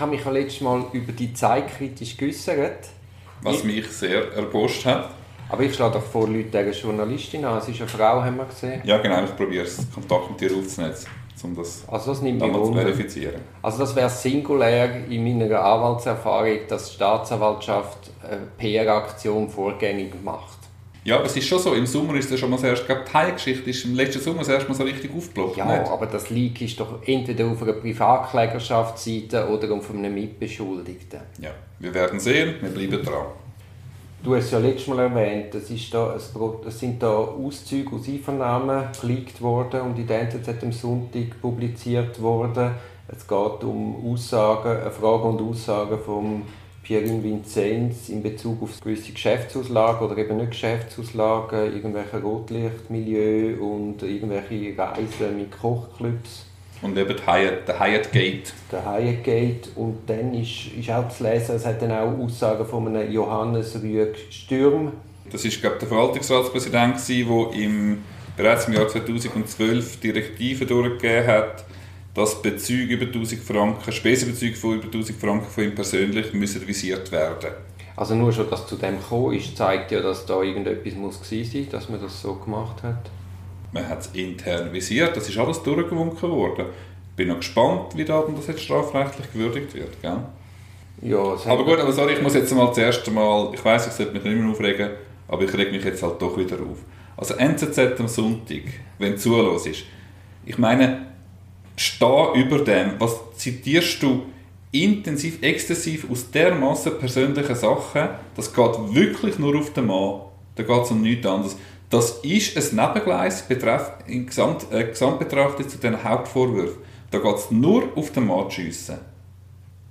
habe mich ja letztes Mal über die Zeit kritisch geäußert. Was Ich- mich sehr erbost hat. Aber ich schlage doch vor, Leute eine Journalistin an. Sie ist eine Frau, haben wir gesehen. Ja, genau, ich probiere es, Kontakt mit dir aufzunehmen, um das Also das nimmt zu verifizieren. Also das wäre singulär in meiner Anwaltserfahrung, dass die Staatsanwaltschaft eine PR-Aktion vorgängig macht. Ja, aber es ist schon so, im Sommer ist das schon mal ich glaube, die Hai-Geschichte ist im letzten Sommer das erste Mal so richtig aufgeploppt. Ja, nicht? aber das Leak ist doch entweder auf einer Privatklägerschaftsseite oder auf einem Mitbeschuldigten. ja, wir werden sehen, wir bleiben dran. Du hast es ja letztes Mal erwähnt, es, ist da es sind da Auszüge aus Einvernahmen geleakt worden und in der NZZ am Sonntag publiziert worden. Es geht um Aussagen, eine Frage und Aussagen von Pierin Vinzenz in Bezug auf gewisse Geschäftsauslagen oder eben nicht Geschäftsauslagen, irgendwelche Rotlichtmilieu und irgendwelche Reisen mit Kochclubs Und eben die Hyatt, der Hyatt Gate. der Hyatt Gate und dann ist, ist auch zu lesen, es hat dann auch Aussagen von einem Johannes Rüeg Stürm. Das war, glaube ich, der Verwaltungsratspräsident, der im, bereits im Jahr 2012 Direktiven durchgegeben hat, dass Bezüge über 1000 Franken, Spesenbezüge von über 1000 Franken von ihm persönlich müssen visiert werden. Also nur schon, dass zu dem gekommen ist, zeigt ja, dass da irgendetwas muss gewesen sein, dass man das so gemacht hat. Man hat es intern visiert, das ist alles durchgewunken worden. Ich bin noch gespannt, wie da das jetzt strafrechtlich gewürdigt wird. Gell? Ja, Aber gut, aber sorry, ich muss jetzt mal zuerst einmal, ich weiß, ich sollte mich nicht mehr aufregen, aber ich reg mich jetzt halt doch wieder auf. Also NZZ am Sonntag, wenn du zuhörst, ich meine, steh über dem, was zitierst du intensiv, exzessiv aus dermaßen persönlichen Sachen, das geht wirklich nur auf den Mann, da geht es um nichts anderes. Das ist ein Nebengleis betreff, in Gesamt, äh, Gesamtbetrachtung zu den Hauptvorwürfen. Da geht es nur auf den Mann zu schiessen.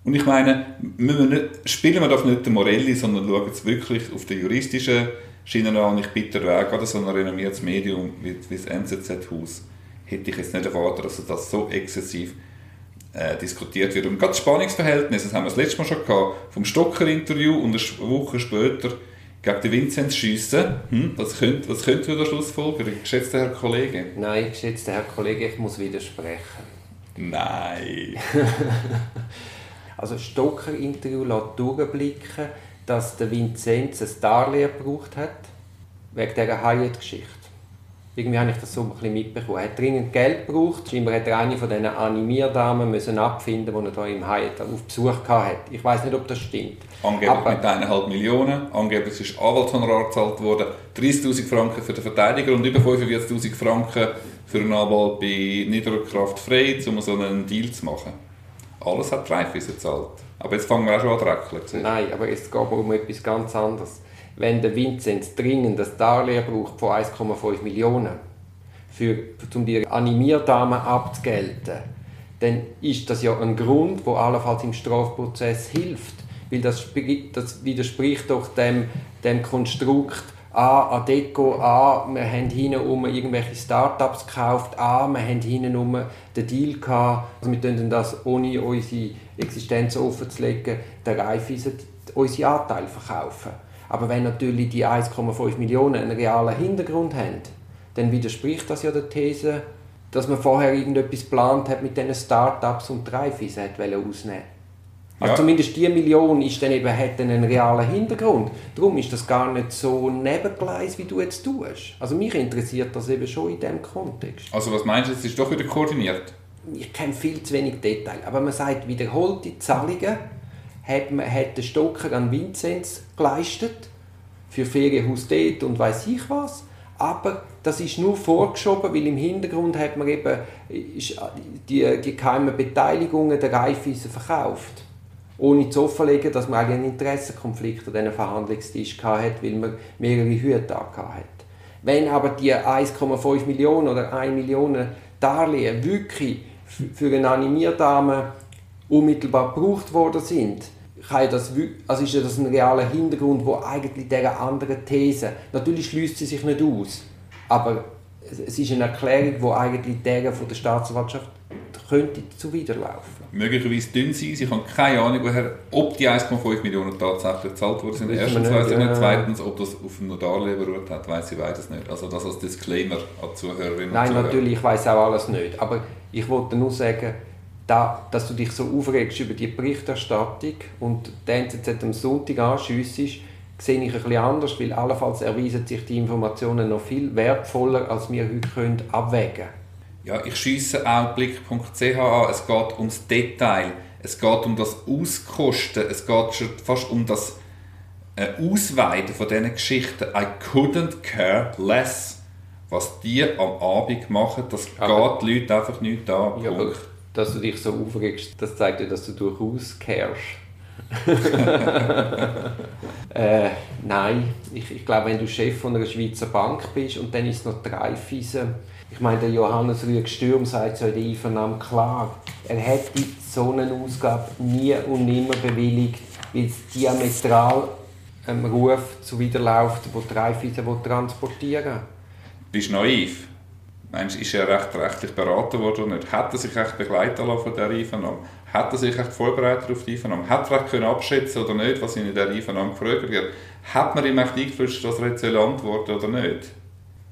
Und ich meine, wir nicht, spielen wir doch nicht den Morelli, sondern schauen es wirklich auf der juristischen Schiene an. Ich bitte Weg, gerade so ein renommiertes Medium wie, wie das NZZ-Haus, hätte ich jetzt nicht erwartet, dass das so exzessiv äh, diskutiert wird. Und gerade das Spannungsverhältnis, das haben wir das letzte Mal schon gehabt, vom Stocker-Interview und eine Woche später gegen den Vinzenz schiessen. Hm, was könnte, was könnte der Schlussfolgerung, geschätzter Herr Kollege? Nein, geschätzter Herr Kollege, ich muss widersprechen. Nein. Also Stocker-Interview lässt durchblicken, dass der Vinzenz ein Darlehen gebraucht hat, wegen dieser Hyatt-Geschichte. Irgendwie habe ich das so ein bisschen mitbekommen. Er hat dringend Geld gebraucht. Scheinbar hat er eine von diesen Animierdamen müssen abfinden, die er da im Hyatt auf Besuch hatte. Ich weiß nicht, ob das stimmt. Angeblich Aber- mit 1,5 Millionen. Angeblich ist Anwaltshonorar gezahlt worden. 30'000 Franken für den Verteidiger und über 45'000 Franken für einen Anwalt bei Niederkraft frei, um so einen Deal zu machen. Alles hat Raiffeisen gezahlt. Aber jetzt fangen wir auch schon an zu? Nein, aber es geht um etwas ganz anderes. Wenn der Vinzenz dringend das Darlehen braucht von 1,5 Millionen, für, um die Animierdamen abzugelten, dann ist das ja ein Grund, wo allenfalls im Strafprozess hilft. Weil das, das widerspricht doch dem, dem Konstrukt, A, Adeco, A, wir haben hinten irgendwelche Startups gekauft, A, wir haben hinten den Deal gehabt, also wir können das ohne unsere Existenz offenzulegen, der Raiffeisen unsere Anteile verkaufen. Aber wenn natürlich die 1,5 Millionen einen realen Hintergrund haben, dann widerspricht das ja der These, dass man vorher irgendetwas geplant hat mit diesen Startups und die Raiffeisen hat ausnehmen also Ja. zumindest die Million ist dann eben, hat dann einen realen Hintergrund. Darum ist das gar nicht so nebengleis, wie du jetzt tust. Also mich interessiert das eben schon in diesem Kontext. Also was meinst du, es ist doch wieder koordiniert? Ich kenne viel zu wenig Detail, aber man sagt, wiederholte Zahlungen hat, man, hat der Stocker an Vinzenz geleistet, für Ferienhaus dort und weiß ich was. Aber das ist nur vorgeschoben, weil im Hintergrund hat man eben ist die, geheimen Beteiligungen der Raiffeisen verkauft. Ohne zu offenlegen, dass man eigentlich einen Interessenkonflikt an diesem Verhandlungstisch hatte, weil man mehrere Hüte hatte. Wenn aber die 1,5 Millionen oder 1 Million Darlehen wirklich für eine Animierdame unmittelbar gebraucht worden sind, kann das, also ist das ein realer Hintergrund, wo eigentlich dieser anderen These, natürlich schließt sie sich nicht aus, aber es- ist eine Erklärung, die eigentlich der von der Staatsanwaltschaft könnte zuwiderlaufen. Möglicherweise dünn sein. Ich habe keine Ahnung, woher, ob die 1,5 Millionen tatsächlich gezahlt worden sind. Erstens weiß ich nicht. Zweitens, ob das auf einem Darlehen beruht hat, weiß ich beides nicht. Also das als Disclaimer an Zuhörerinnen und Nein, Zuhörer. natürlich, ich weiß auch alles nicht. Aber ich wollte nur sagen, da, dass du dich so aufregst über die Berichterstattung und die NZZ am Sonntag anschiessest, sehe ich ein bisschen anders, weil allenfalls erweisen sich die Informationen noch viel wertvoller, als wir heute können abwägen können. Ja, ich schiesse auch blick.ch an. Es geht ums Detail. Es geht um das Auskosten. Es geht schon fast um das äh, Ausweiten von diesen Geschichten. I couldn't care less. Was die am Abend machen, das aber, geht die Leute einfach nicht an. Ja, dass du dich so aufregst, das zeigt dir, dass du durchaus cares. äh, nein, ich, ich glaube, wenn du Chef von einer Schweizer Bank bist und dann ist es noch drei Fiese. Ich meine, der Johannes Rüegg-Stürm sagt so in der Einvernahme klar, er hätte so eine Ausgabe nie und nimmer bewilligt, weil es diametral einem Ruf zuwiderläuft, wo drei Fiese transportieren. Bist du naiv? Meinst ist er recht rechtlich beraten worden oder nicht? Hat er sich echt begleiten lassen von dieser Einvernahme? Hat er sich echt vorbereitet auf die Einvernahme? Hat er können abschätzen oder nicht, was ihn in dieser Einvernahme gefragt wird? Hat man ihm echt eingeflüstert, dass er jetzt antworten oder nicht?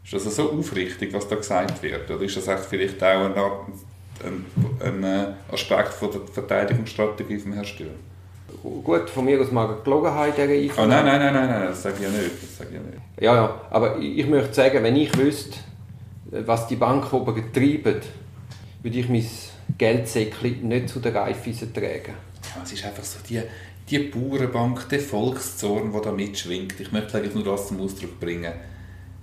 Ist das so aufrichtig, was da gesagt wird? Oder ist das echt vielleicht auch ein, ein, ein äh, Aspekt von der Verteidigungsstrategie von Herrn Stürm? Gut, von mir aus mag gelogen haben in dieser Einvernahme. Oh, nein, nein, nein, nein, nein, das sage ich ja nicht. Das sage ich ja, nicht. ja, ja, aber ich möchte sagen, wenn ich wüsste, was die Bank oben treibt, würde ich mein Geldsäckchen nicht zu der Raiffeisen tragen. Ja, es ist einfach so die, die Bauernbank, der Volkszorn, der da mitschwingt. Ich möchte eigentlich nur das zum Ausdruck bringen,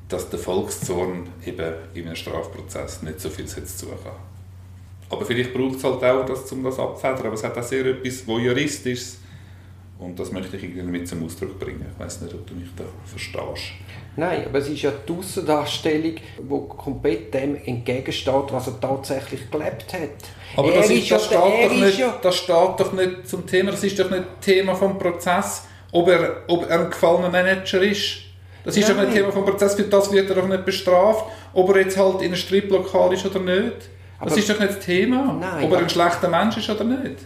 dass der Volkszorn eben in einem Strafprozess nicht so viel zu kann. Aber vielleicht braucht es halt auch das, um das abzufedern. Aber es hat auch sehr etwas Voyeuristisches. Und das möchte ich irgendwie mit zum Ausdruck bringen. Ich weiß nicht, ob du mich da verstehst. Nein, aber es ist ja die Aussendarstellung, die komplett dem entgegensteht, was er tatsächlich gelebt hat. Aber das, ist, das, steht doch nicht, ja das steht doch nicht zum Thema, das ist doch nicht Thema vom Prozess, ob er, ob er ein gefallener Manager ist. Das ist Nein. doch nicht Thema vom Prozess, für das wird er doch nicht bestraft, ob er jetzt halt in einem Striplokal ist oder nicht. Das aber ist doch nicht das Thema, Nein, ob er ein schlechter Mensch ist oder nicht.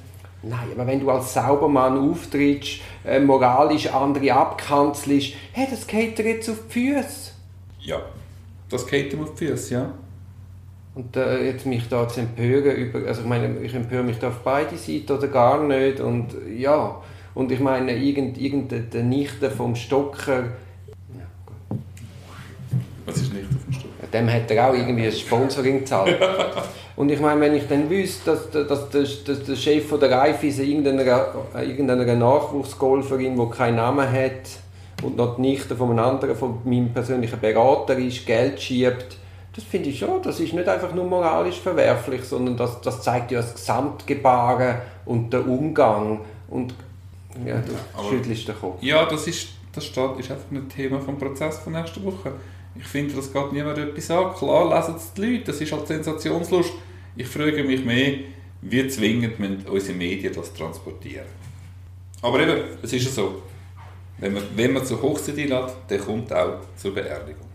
Nein, aber wenn du als Saubermann auftrittst, äh, moralisch andere abkanzelst, hey, das geht dir jetzt auf die Füße. Ja, das geht ihm auf die Füße, ja. Und äh, jetzt mich da zu empören über, also ich meine, ich empöre mich da auf beide Seiten oder gar nicht und ja, und ich meine, irgendeine irgend Nichte vom Stocker, ja, Was ist Nichte vom Stocker? Dem hat er auch irgendwie ein Sponsoring gezahlt. Und ich meine, wenn ich dann wüsste, dass, dass, dass, dass der Chef von der Raiffeisen irgendeiner, irgendeiner Nachwuchsgolferin, die keinen Namen hat und noch die Nichte von einem anderen, von meinem persönlichen Berater ist, Geld schiebt, das finde ich schon, das ist nicht einfach nur moralisch verwerflich, sondern das, das zeigt ja das Gesamtgebaren und der Umgang. Und ja, du ja, schüttelst den Kopf. Ja, das ist, das steht, ist einfach ein Thema vom Prozess von nächster Woche. Ich finde, das geht niemand etwas an. Klar lesen es die Leute, das ist halt Sensationslust. Ich frage mich mehr, wie zwingend müssen unsere Medien das transportieren. Aber eben, es ist ja so. Wenn man, wenn man zur Hochzeit einlädt, dann kommt auch zur Beerdigung.